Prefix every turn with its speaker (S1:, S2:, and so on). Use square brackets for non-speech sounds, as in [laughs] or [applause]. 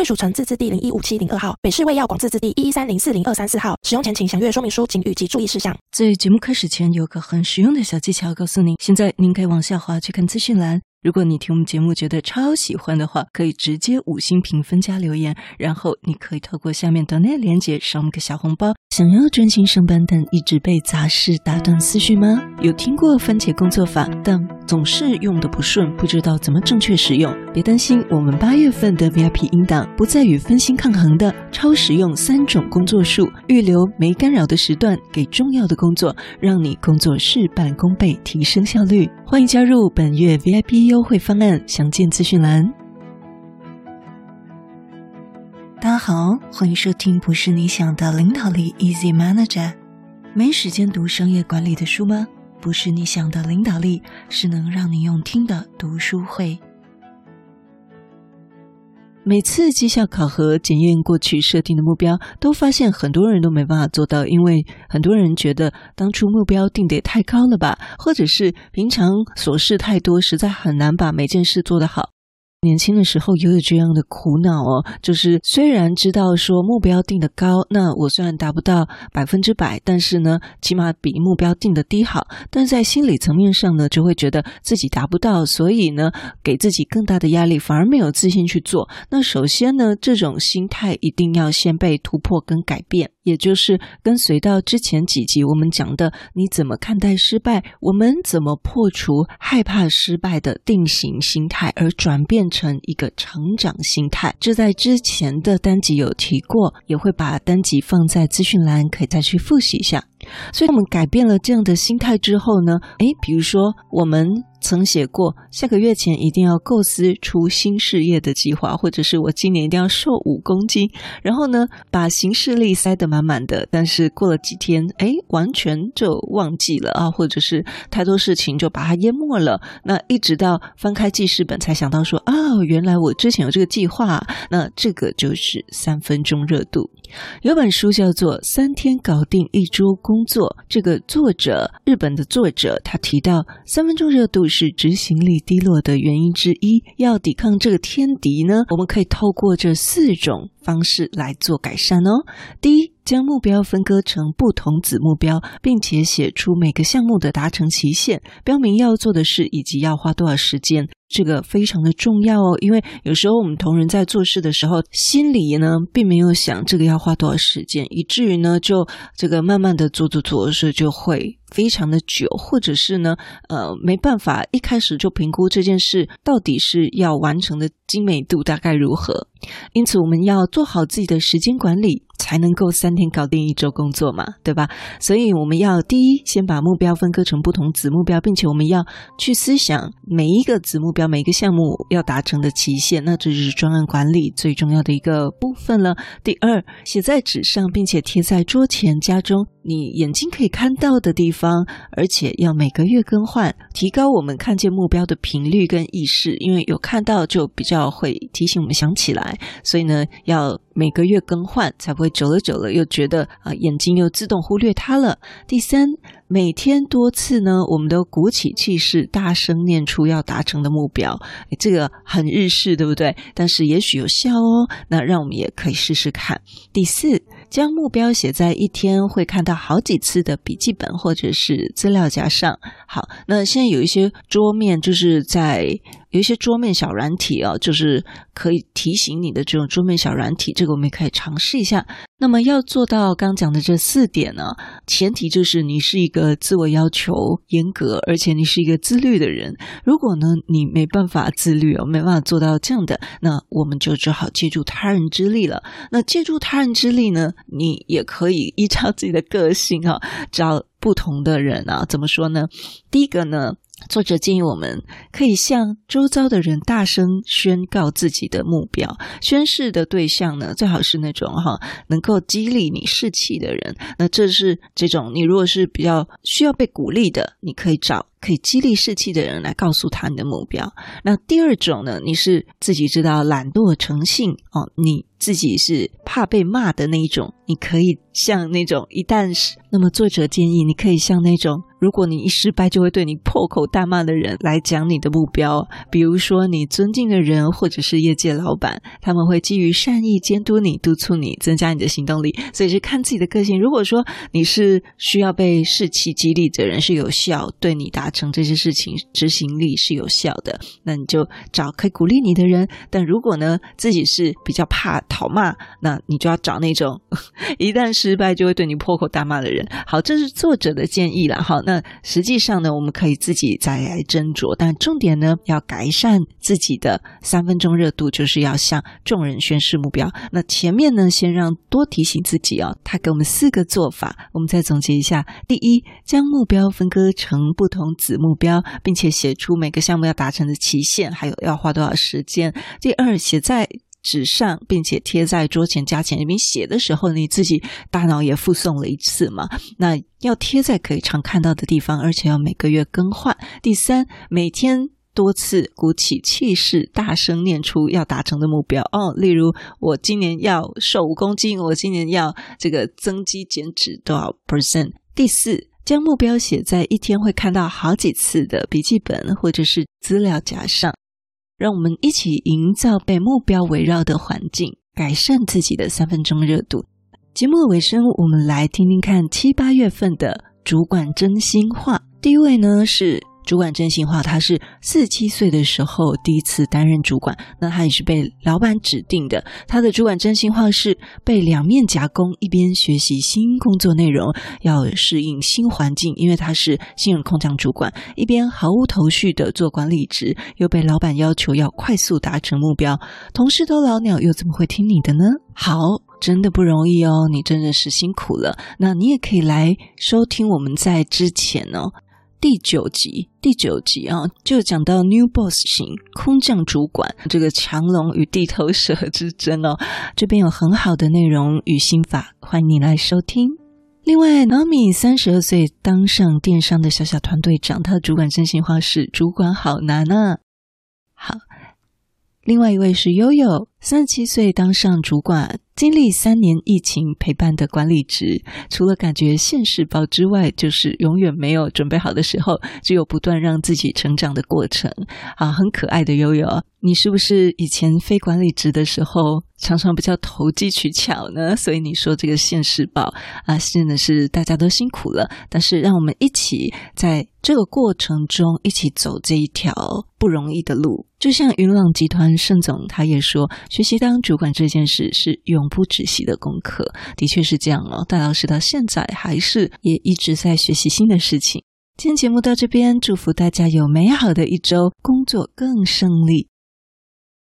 S1: 贵属城自治地零一五七零二号，北市卫药广自治地一一三零四零二三四号。使用前请详阅说明书、警语及注意事项。
S2: 在节目开始前，有个很实用的小技巧告诉您。现在您可以往下滑去看资讯栏。如果你听我们节目觉得超喜欢的话，可以直接五星评分加留言，然后你可以透过下面的那链接赏我们个小红包。想要专心上班但一直被杂事打断思绪吗？有听过番茄工作法，但总是用的不顺，不知道怎么正确使用？别担心，我们八月份的 VIP 音档不再与分心抗衡的超实用三种工作术，预留没干扰的时段给重要的工作，让你工作事半功倍，提升效率。欢迎加入本月 VIP。优惠方案详见资讯栏。大家好，欢迎收听《不是你想的领导力》，Easy Manager。没时间读商业管理的书吗？不是你想的领导力，是能让你用听的读书会。每次绩效考核检验过去设定的目标，都发现很多人都没办法做到，因为很多人觉得当初目标定得太高了吧，或者是平常琐事太多，实在很难把每件事做得好。年轻的时候也有这样的苦恼哦，就是虽然知道说目标定得高，那我虽然达不到百分之百，但是呢，起码比目标定得低好。但在心理层面上呢，就会觉得自己达不到，所以呢，给自己更大的压力，反而没有自信去做。那首先呢，这种心态一定要先被突破跟改变。也就是跟随到之前几集我们讲的，你怎么看待失败？我们怎么破除害怕失败的定型心态，而转变成一个成长心态？这在之前的单集有提过，也会把单集放在资讯栏，可以再去复习一下。所以，我们改变了这样的心态之后呢，诶，比如说我们。曾写过，下个月前一定要构思出新事业的计划，或者是我今年一定要瘦五公斤，然后呢，把行事历塞得满满的。但是过了几天，哎，完全就忘记了啊，或者是太多事情就把它淹没了。那一直到翻开记事本才想到说，啊，原来我之前有这个计划。那这个就是三分钟热度。有本书叫做《三天搞定一周工作》，这个作者，日本的作者，他提到三分钟热度。是执行力低落的原因之一。要抵抗这个天敌呢，我们可以透过这四种方式来做改善哦。第一，将目标分割成不同子目标，并且写出每个项目的达成期限，标明要做的事以及要花多少时间。这个非常的重要哦，因为有时候我们同仁在做事的时候，心里呢并没有想这个要花多少时间，以至于呢就这个慢慢的做做做，所以就会非常的久，或者是呢呃没办法一开始就评估这件事到底是要完成的精美度大概如何。因此，我们要做好自己的时间管理，才能够三天搞定一周工作嘛，对吧？所以，我们要第一，先把目标分割成不同子目标，并且我们要去思想每一个子目标、每个项目要达成的期限，那这就是专案管理最重要的一个部分了。第二，写在纸上，并且贴在桌前、家中你眼睛可以看到的地方，而且要每个月更换，提高我们看见目标的频率跟意识，因为有看到就比较会提醒我们想起来。所以呢，要每个月更换，才不会久了久了又觉得啊，眼睛又自动忽略它了。第三，每天多次呢，我们都鼓起气势，大声念出要达成的目标。这个很日式，对不对？但是也许有效哦。那让我们也可以试试看。第四，将目标写在一天会看到好几次的笔记本或者是资料夹上。好，那现在有一些桌面，就是在。有一些桌面小软体啊，就是可以提醒你的这种桌面小软体，这个我们也可以尝试一下。那么要做到刚讲的这四点呢，前提就是你是一个自我要求严格，而且你是一个自律的人。如果呢，你没办法自律哦，没办法做到这样的，那我们就只好借助他人之力了。那借助他人之力呢，你也可以依照自己的个性啊，找不同的人啊，怎么说呢？第一个呢？作者建议我们可以向周遭的人大声宣告自己的目标，宣誓的对象呢，最好是那种哈能够激励你士气的人。那这是这种你如果是比较需要被鼓励的，你可以找可以激励士气的人来告诉他你的目标。那第二种呢，你是自己知道懒惰成性哦，你自己是怕被骂的那一种，你可以像那种一旦是，那么作者建议你可以像那种。如果你一失败就会对你破口大骂的人来讲你的目标，比如说你尊敬的人或者是业界老板，他们会基于善意监督你、督促你，增加你的行动力。所以是看自己的个性。如果说你是需要被士气激励的人，是有效，对你达成这些事情执行力是有效的，那你就找可以鼓励你的人。但如果呢，自己是比较怕讨骂，那你就要找那种 [laughs] 一旦失败就会对你破口大骂的人。好，这是作者的建议了。好，那实际上呢，我们可以自己再来斟酌，但重点呢，要改善自己的三分钟热度，就是要向众人宣示目标。那前面呢，先让多提醒自己哦，他给我们四个做法，我们再总结一下：第一，将目标分割成不同子目标，并且写出每个项目要达成的期限，还有要花多少时间；第二，写在纸上，并且贴在桌前加钱里面写的时候，你自己大脑也附送了一次嘛？那要贴在可以常看到的地方，而且要每个月更换。第三，每天多次鼓起气势，大声念出要达成的目标哦。例如，我今年要瘦五公斤，我今年要这个增肌减脂多少 percent。第四，将目标写在一天会看到好几次的笔记本或者是资料夹上。让我们一起营造被目标围绕的环境，改善自己的三分钟热度。节目的尾声，我们来听听看七八月份的主管真心话。第一位呢是。主管真心话，他是四十七岁的时候第一次担任主管，那他也是被老板指定的。他的主管真心话是被两面夹攻，一边学习新工作内容，要适应新环境，因为他是新人空降主管，一边毫无头绪的做管理职，又被老板要求要快速达成目标。同事都老鸟，又怎么会听你的呢？好，真的不容易哦，你真的是辛苦了。那你也可以来收听我们在之前哦。第九集，第九集啊，就讲到 New Boss 型空降主管这个强龙与地头蛇之争哦，这边有很好的内容与心法，欢迎你来收听。另外，Nami 三十二岁当上电商的小小团队长，他的主管真心话是：主管好难啊。好，另外一位是悠悠，三十七岁当上主管。经历三年疫情陪伴的管理职，除了感觉现世报之外，就是永远没有准备好的时候，只有不断让自己成长的过程。啊，很可爱的悠悠，你是不是以前非管理职的时候，常常比较投机取巧呢？所以你说这个现世报啊，真的是大家都辛苦了。但是让我们一起在这个过程中一起走这一条不容易的路。就像云朗集团盛总他也说，学习当主管这件事是永永不止息的功课，的确是这样哦。戴老师到现在还是也一直在学习新的事情。今天节目到这边，祝福大家有美好的一周，工作更顺利。